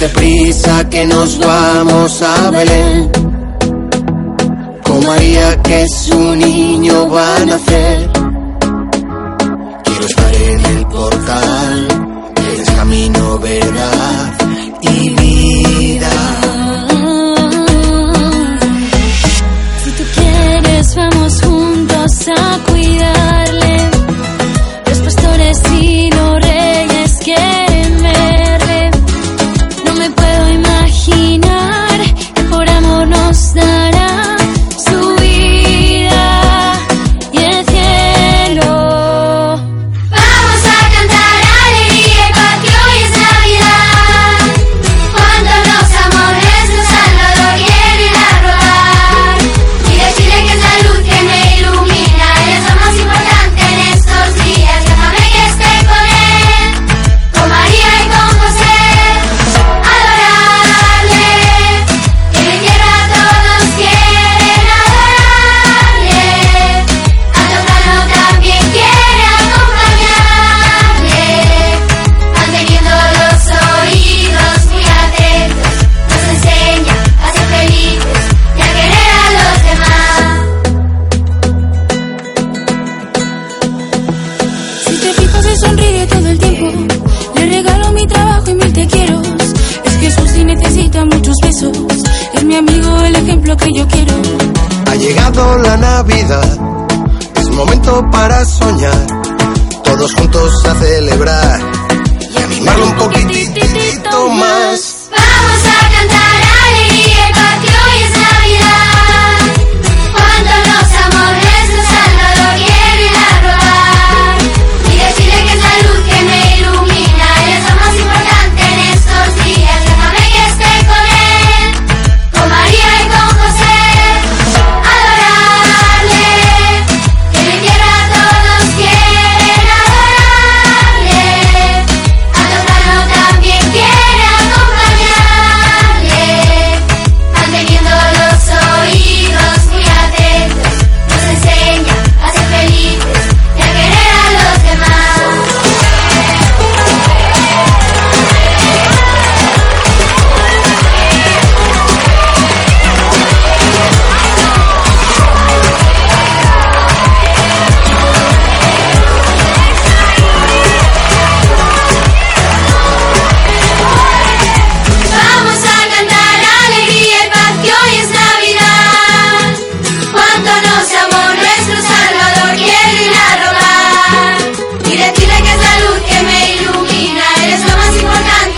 date prisa que nos vamos a Belén. Con haría que su niño va a nacer. sonríe todo el tiempo. Le regalo mi trabajo y mil te quiero. Es que Susi necesita muchos besos. Es mi amigo, el ejemplo que yo quiero. Ha llegado la Navidad. Es momento para soñar. Todos juntos a celebrar. Y 我敢。